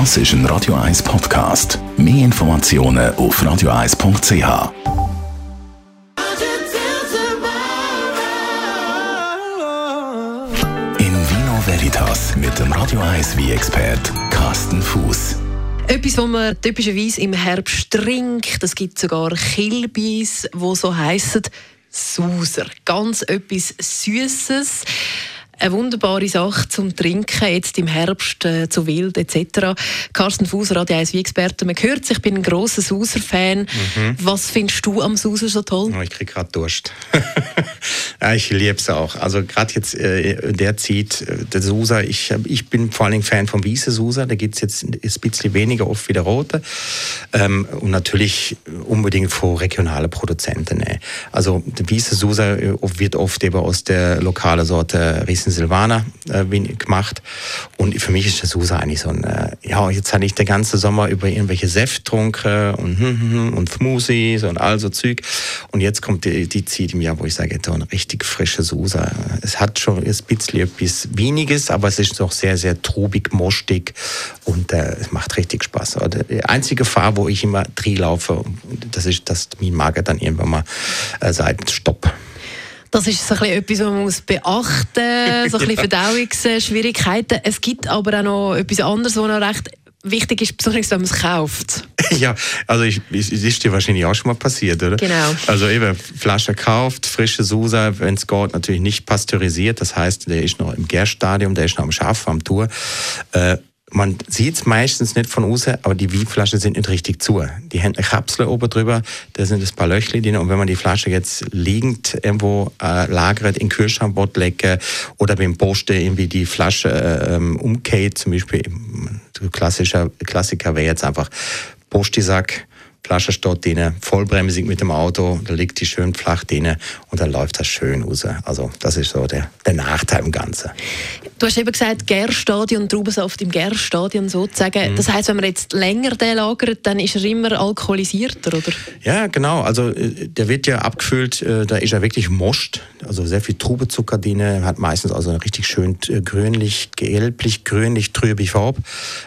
Das ist ein Radio 1 Podcast. Mehr Informationen auf radio1.ch. In Vino Veritas mit dem Radio 1 wie expert Carsten Fuß. Etwas, was man typischerweise im Herbst trinkt, es gibt sogar Kilbis, wo so heissen Sauser. Ganz etwas Süßes eine wunderbare Sache zum Trinken, jetzt im Herbst äh, zu wild etc. Carsten Fuser, Radio 1 wie Experte, man hört ich bin ein grosser Sauser-Fan. Mhm. Was findest du am Sauser so toll? Oh, ich kriege gerade Durst. ja, ich liebe es auch. Also gerade jetzt äh, der zieht, äh, der Sauser, ich, ich bin vor allen Dingen Fan vom Weißen Sauser, da gibt es jetzt ein bisschen weniger oft wie der Rote. Ähm, und natürlich unbedingt von regionalen Produzenten. Ne? Also der Weiße Sauser äh, wird oft eben aus der lokalen Sorte Riesen Silvaner äh, gemacht. Und für mich ist der Susa eigentlich so ein, äh, ja, jetzt hatte ich den ganzen Sommer über irgendwelche Säfttrunke und, hm, hm, hm, und Smoothies und all so Zeug. Und jetzt kommt die, die Zeit im Jahr, wo ich sage, so ein richtig frische Susa. Es hat schon ein bisschen etwas Weniges, aber es ist noch sehr, sehr trubig, mostig und äh, es macht richtig Spaß. Die einzige Gefahr, wo ich immer drin laufe, das ist, dass mein Magen dann irgendwann mal äh, sagt, stopp. Das ist so ein etwas, was man muss beachten muss, so ein bisschen Verdauungsschwierigkeiten. Es gibt aber auch noch etwas anderes, was noch recht wichtig ist, besonders wenn man es kauft. ja, also ich, es ist dir wahrscheinlich auch schon mal passiert, oder? Genau. Also eben, Flasche kauft, frische Susa, wenn es geht, natürlich nicht pasteurisiert, das heißt, der ist noch im Gärstadium, der ist noch am Schaf, am Tour. Äh, man sieht es meistens nicht von außen, aber die Weinflaschen sind nicht richtig zu. Die haben eine Kapsel oben drüber, da sind ein paar Löchli drin und wenn man die Flasche jetzt liegend irgendwo äh, lagert, in Kühlschrank legen oder beim Posten irgendwie die Flasche äh, ähm, umkehrt, zum Beispiel, klassischer Klassiker wäre jetzt einfach Postisack, Flasche steht drin, vollbremsig mit dem Auto, da liegt die schön flach drin und dann läuft das schön raus. Also das ist so der, der Nachteil im Ganzen. Du hast eben gesagt, Gärstadion, Traubensaft im Gärstadion sozusagen. Mhm. Das heißt, wenn man jetzt länger den lagert, dann ist er immer alkoholisierter, oder? Ja, genau. Also äh, der wird ja abgefüllt, äh, da ist er wirklich moscht, also sehr viel Trubezucker drin, hat meistens also eine richtig schön äh, grünlich, gelblich, grünlich, trübe Farbe.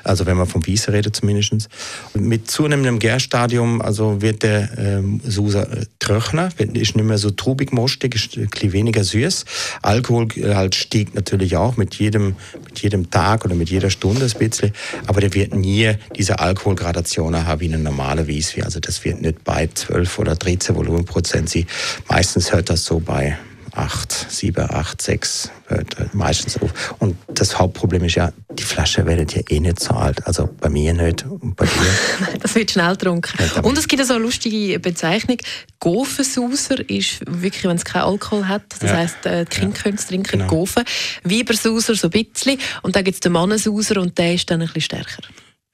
Also wenn man vom Wiese redet zumindest. Mit zunehmendem Gärstadium Stadium also wird der ähm, Susa äh, trockener, ist nicht mehr so trubig mostig, ist ein bisschen weniger süß. Alkohol halt stieg natürlich auch mit jedem, mit jedem Tag oder mit jeder Stunde ein bisschen, aber der wird nie diese Alkoholgradationen haben wie eine normale Wieswie. Also das wird nicht bei 12 oder 13 Volumenprozent sie. Meistens hört das so bei 8, 7, 8, 6 hört meistens auf. Und das Hauptproblem ist ja, die Flasche wird ja eh nicht so alt. Also bei mir nicht und bei dir. das wird schnell getrunken. Und es gibt so eine lustige Bezeichnung. Gofensauser ist wirklich, wenn es keinen Alkohol hat. Das ja. heisst, äh, die Kinder ja. können es trinken, genau. Gofen. Weibersauser so ein bisschen. Und dann gibt es den Mannensauser und der ist dann ein bisschen stärker.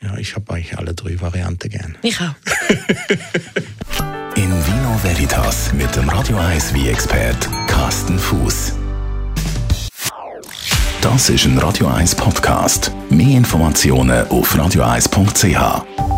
Ja, ich habe eigentlich alle drei Varianten gern. Ich auch. In Vino Veritas mit dem Radio 1 wie expert Carsten Fuß. Das ist ein Radio 1 Podcast. Mehr Informationen auf radio1.ch.